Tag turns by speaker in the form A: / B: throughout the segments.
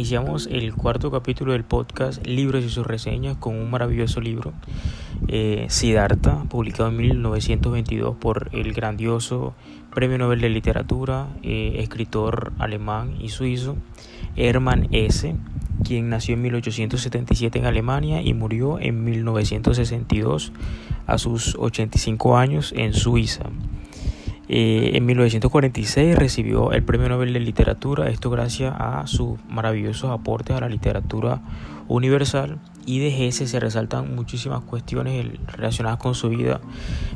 A: Iniciamos el cuarto capítulo del podcast Libros y sus reseñas con un maravilloso libro, eh, Siddhartha, publicado en 1922 por el grandioso Premio Nobel de Literatura, eh, escritor alemán y suizo Hermann Hesse, quien nació en 1877 en Alemania y murió en 1962 a sus 85 años en Suiza. Eh, en 1946 recibió el Premio Nobel de Literatura, esto gracias a sus maravillosos aportes a la literatura universal y de ese se resaltan muchísimas cuestiones relacionadas con su vida,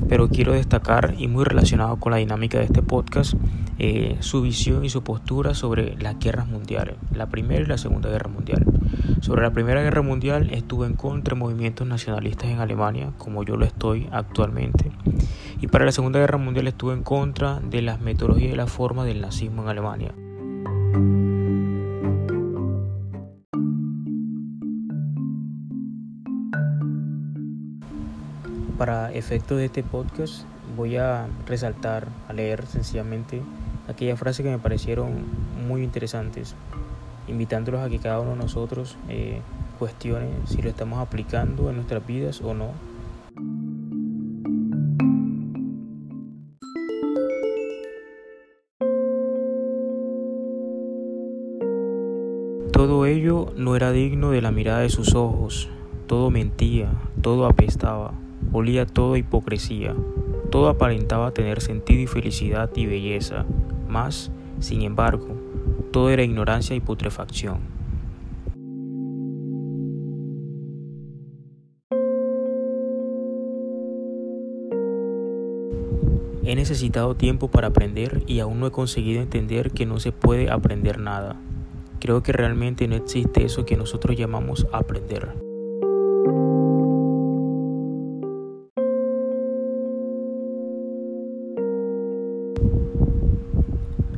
A: pero quiero destacar y muy relacionado con la dinámica de este podcast, eh, su visión y su postura sobre las guerras mundiales, la Primera y la Segunda Guerra Mundial. Sobre la Primera Guerra Mundial estuvo en contra de movimientos nacionalistas en Alemania, como yo lo estoy actualmente, y para la Segunda Guerra Mundial estuvo en contra de las metodologías y la forma del nazismo en Alemania. Para efectos de este podcast voy a resaltar, a leer sencillamente aquellas frases que me parecieron muy interesantes, invitándolos a que cada uno de nosotros eh, cuestione si lo estamos aplicando en nuestras vidas o no. No era digno de la mirada de sus ojos, todo mentía, todo apestaba olía toda hipocresía, todo aparentaba tener sentido y felicidad y belleza, mas, sin embargo, todo era ignorancia y putrefacción. He necesitado tiempo para aprender y aún no he conseguido entender que no se puede aprender nada. Creo que realmente no existe eso que nosotros llamamos aprender.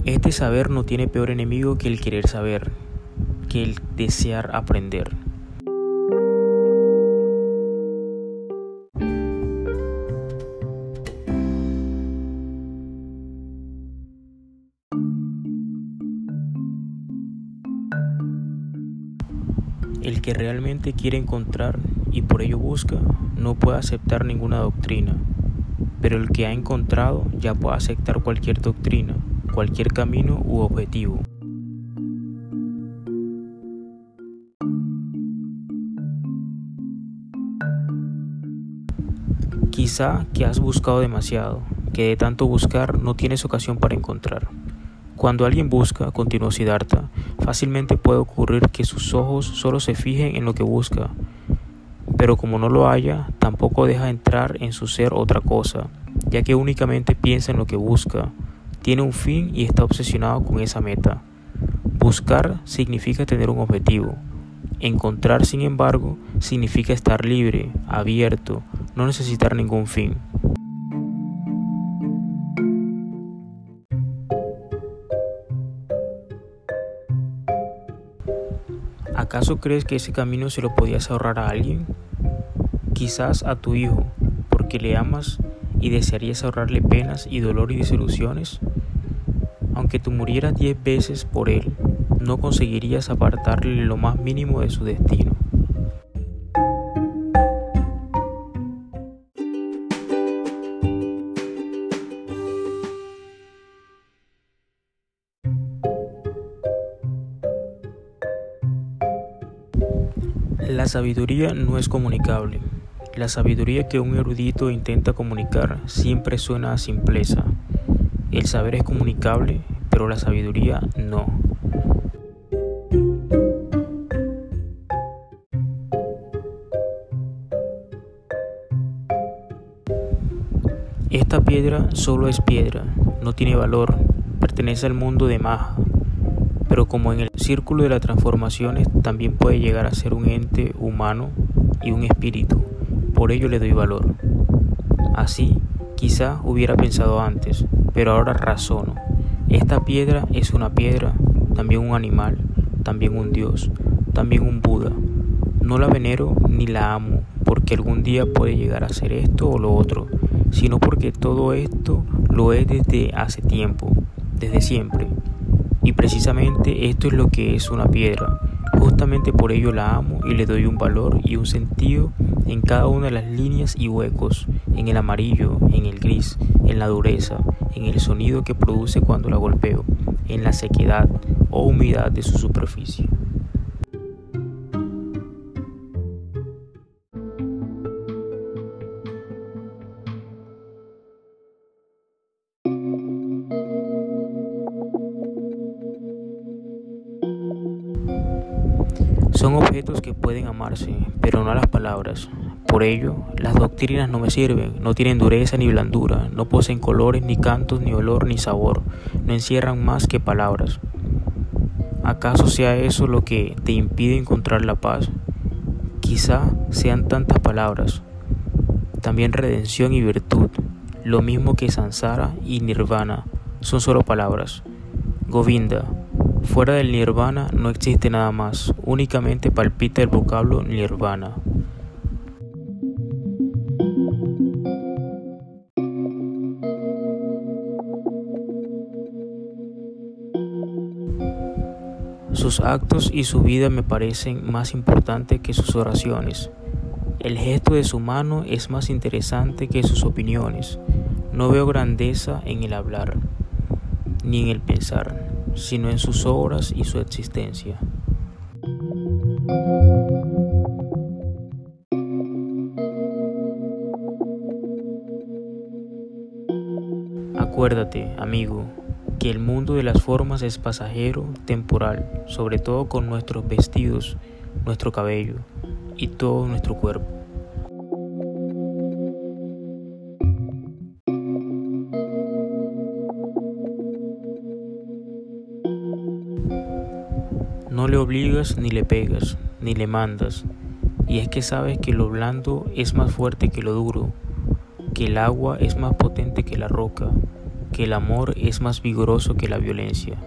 A: Este saber no tiene peor enemigo que el querer saber, que el desear aprender. El que realmente quiere encontrar y por ello busca no puede aceptar ninguna doctrina, pero el que ha encontrado ya puede aceptar cualquier doctrina cualquier camino u objetivo. Quizá que has buscado demasiado, que de tanto buscar no tienes ocasión para encontrar. Cuando alguien busca, continuó Siddhartha, fácilmente puede ocurrir que sus ojos solo se fijen en lo que busca, pero como no lo haya, tampoco deja entrar en su ser otra cosa, ya que únicamente piensa en lo que busca, tiene un fin y está obsesionado con esa meta. Buscar significa tener un objetivo. Encontrar, sin embargo, significa estar libre, abierto, no necesitar ningún fin. ¿Acaso crees que ese camino se lo podías ahorrar a alguien? Quizás a tu hijo, porque le amas y desearías ahorrarle penas y dolor y desilusiones? Aunque tú murieras diez veces por él, no conseguirías apartarle lo más mínimo de su destino. La sabiduría no es comunicable. La sabiduría que un erudito intenta comunicar siempre suena a simpleza. El saber es comunicable, pero la sabiduría no. Esta piedra solo es piedra, no tiene valor, pertenece al mundo de Maja, pero como en el círculo de las transformaciones también puede llegar a ser un ente humano y un espíritu por ello le doy valor. Así, quizá hubiera pensado antes, pero ahora razono. Esta piedra es una piedra, también un animal, también un dios, también un Buda. No la venero ni la amo porque algún día puede llegar a ser esto o lo otro, sino porque todo esto lo es desde hace tiempo, desde siempre. Y precisamente esto es lo que es una piedra. Justamente por ello la amo y le doy un valor y un sentido en cada una de las líneas y huecos, en el amarillo, en el gris, en la dureza, en el sonido que produce cuando la golpeo, en la sequedad o humedad de su superficie. Son objetos que pueden amarse, pero no las palabras. Por ello, las doctrinas no me sirven, no tienen dureza ni blandura, no poseen colores, ni cantos, ni olor, ni sabor, no encierran más que palabras. ¿Acaso sea eso lo que te impide encontrar la paz? Quizá sean tantas palabras, también redención y virtud, lo mismo que Sansara y Nirvana, son solo palabras. Govinda, Fuera del nirvana no existe nada más, únicamente palpita el vocablo nirvana. Sus actos y su vida me parecen más importantes que sus oraciones. El gesto de su mano es más interesante que sus opiniones. No veo grandeza en el hablar, ni en el pensar sino en sus obras y su existencia. Acuérdate, amigo, que el mundo de las formas es pasajero, temporal, sobre todo con nuestros vestidos, nuestro cabello y todo nuestro cuerpo. Le obligas ni le pegas, ni le mandas, y es que sabes que lo blando es más fuerte que lo duro, que el agua es más potente que la roca, que el amor es más vigoroso que la violencia.